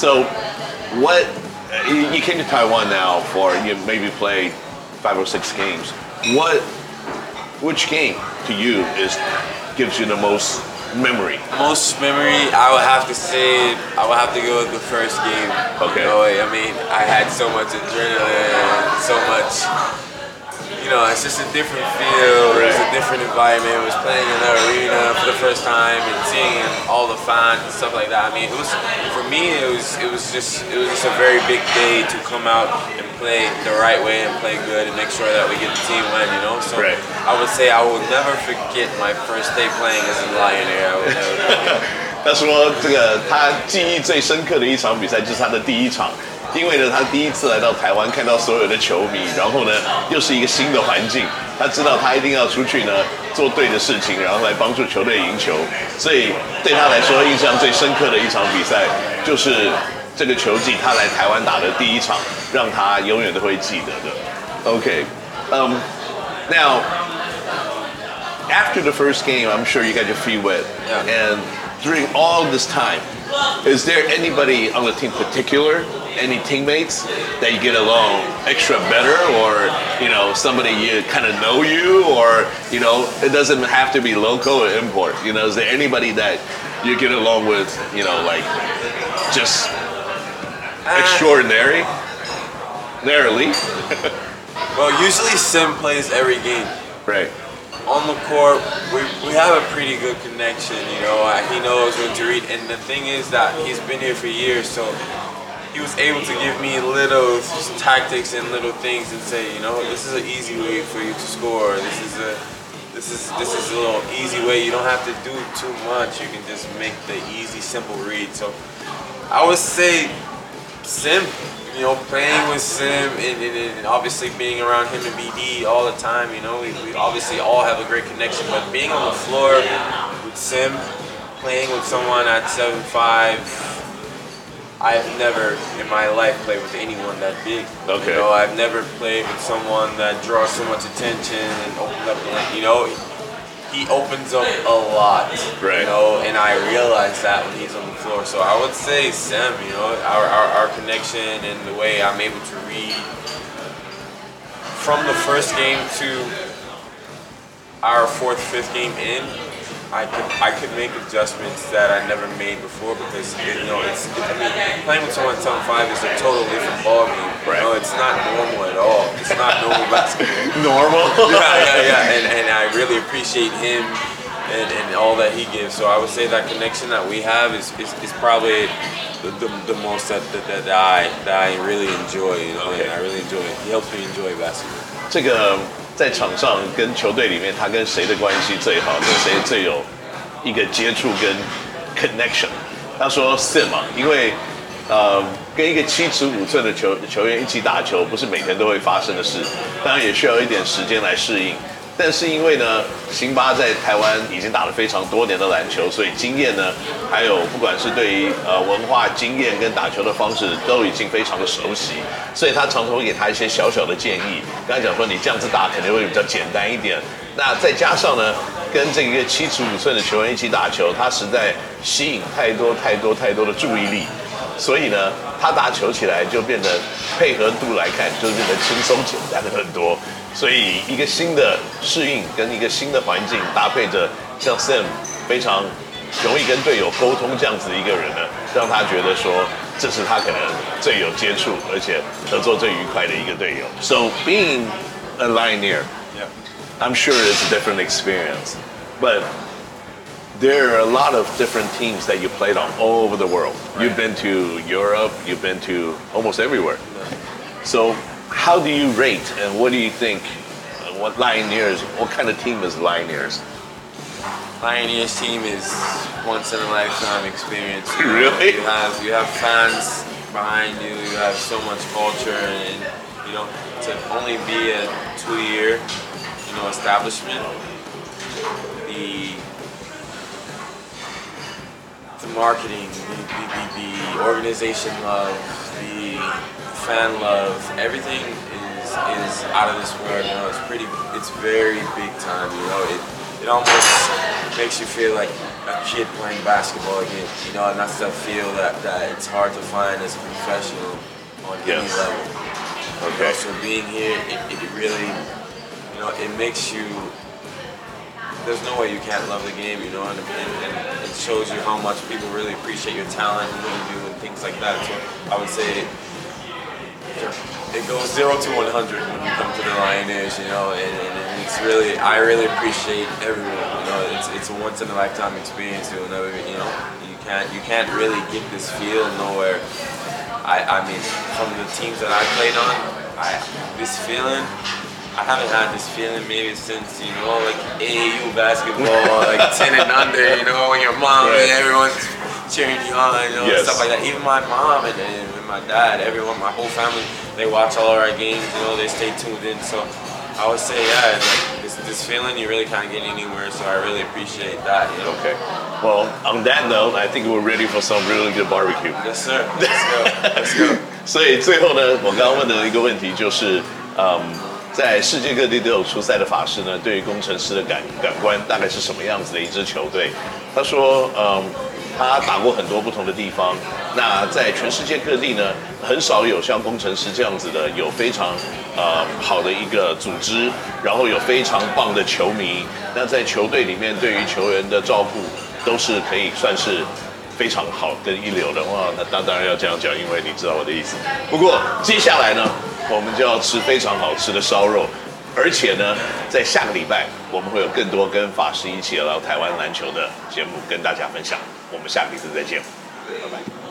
So, what you came to Taiwan now for you maybe played five or six games. What which game to you is gives you the most memory? Most memory, I would have to say, I would have to go with the first game. Okay. Oh, you know, I mean, I had so much adrenaline, so much know, it's just a different feel. Right. It's a different environment. It was playing in the arena for the first time and seeing all the fans and stuff like that. I mean, it was for me. It was it was just it was just a very big day to come out and play the right way and play good and make sure that we get the team win. You know, so right. I would say I will never forget my first day playing as a Lioneer. I 他说：“这个他记忆最深刻的一场比赛就是他的第一场，因为呢他第一次来到台湾，看到所有的球迷，然后呢又是一个新的环境，他知道他一定要出去呢做对的事情，然后来帮助球队赢球，所以对他来说印象最深刻的一场比赛就是这个球季他来台湾打的第一场，让他永远都会记得的。OK，嗯、now after the first game, I'm sure you got your feet wet. Yeah. And during all this time, is there anybody on the team particular, any teammates that you get along extra better, or you know somebody you kind of know you, or you know it doesn't have to be local or import. You know, is there anybody that you get along with? You know, like just extraordinary, narrowly, Well, usually Sim plays every game. right? On the court, we, we have a pretty good connection, you know. Uh, He knows when to read. And the thing is that he's been here for years, so he was able to give me little tactics and little things and say, you know, this is an easy way for you to score. This is a this is this is a little easy way. You don't have to do too much. You can just make the easy, simple read. So I would say Sim, you know, playing with Sim and, and, and obviously being around him and BD all the time, you know, we, we obviously all have a great connection. But being on the floor with Sim, playing with someone at 7'5", I've never in my life played with anyone that big. Okay. You know, I've never played with someone that draws so much attention and opens up. You know, he opens up a lot. Right. You know, and I realize that when he's on the floor. So I would say Sam, you know, our, our, our connection and the way I'm able to read from the first game to our fourth, fifth game in, I could I could make adjustments that I never made before because you know it's I mean playing with someone at seven five is a total different ball game. Right. You know, it's not normal at all. It's not normal basketball Normal. yeah, yeah, yeah. And, and I really appreciate him and, and all that he gives. So I would say that connection that we have is, is, is probably the, the, the most that, that, that I that I really enjoy. You know, Okay. and I really enjoy it. He helps me enjoy basketball. 这个在场上跟球队里面，他跟谁的关系最好？跟谁最有一个接触跟 connection？他说 Sim 嘛，因为呃，跟一个七尺五寸的球球员一起打球，不是每天都会发生的事，当然也需要一点时间来适应。但是因为呢，辛巴在台湾已经打了非常多年的篮球，所以经验呢，还有不管是对于呃文化经验跟打球的方式，都已经非常的熟悉，所以他常常会给他一些小小的建议，跟他讲说你这样子打肯定会比较简单一点。那再加上呢，跟这个七尺五寸的球员一起打球，他实在吸引太多太多太多的注意力，所以呢，他打球起来就变得配合度来看，就变得轻松简单了很多。所以一个新的适应跟一个新的环境，搭配着像 Sam 非常容易跟队友沟通这样子一个人呢，让他觉得说这是他可能最有接触，而且合作最愉快的一个队友。So being a lineer yeah i'm sure it's a different experience, but there are a lot of different teams that you played on all over the world. You've been to Europe, you've been to almost everywhere. So, how do you rate and what do you think? uh, What Lioneers, what kind of team is Lioneers? Pioneers team is once in a lifetime experience. You know, Really? You have you have fans behind you. You have so much culture, and you know to only be a two-year, you know, establishment. The marketing, the, the, the, organization love, the fan love, everything is is out of this world. You know, it's pretty, it's very big time. You know, it it almost makes you feel like a kid playing basketball again. You know, and that's the feel that, that it's hard to find as a professional on any Yes. level. You Okay. know, so being here, it, it really, you know, it makes you. There's no way you can't love the game, you know, and, and, it shows you how much people really appreciate your talent and what you do and things like that. So I would say it goes zero to 100 when you come to the Lioneers, you know, and, and it's really, I really appreciate everyone, you know, it's, it's a once in a lifetime experience, you'll never, you know, you can't, you can't really get this feel nowhere. I, I mean, from the teams that I played on, I, this feeling, I haven't had this feeling maybe since, you know, like AAU basketball, like 10 and under, you know, when your mom Right. and everyone's cheering you on, you know, Yes. stuff like that. Even my mom and, and my dad, everyone, my whole family, they watch all our games, you know, they stay tuned in. So I would say, yeah, it's like this, this feeling you really can't get anywhere, so I really appreciate that, you know. Okay. Well, on that note, I think we're ready for some really good barbecue. Yes, sir. Let's go. Let's go. 所以最后呢，我刚刚问的一个问题就是，嗯， 在世界各地都有出赛的法师呢，对于工程师的感感官大概是什么样子的一支球队？他说，嗯，他打过很多不同的地方，那在全世界各地呢，很少有像工程师这样子的，有非常呃好的一个组织，然后有非常棒的球迷，那在球队里面对于球员的照顾都是可以算是。非常好跟一流的话，那当当然要这样讲，因为你知道我的意思。不过接下来呢，我们就要吃非常好吃的烧肉，而且呢，在下个礼拜我们会有更多跟法师一起聊台湾篮球的节目跟大家分享。我们下个礼拜再见，拜拜。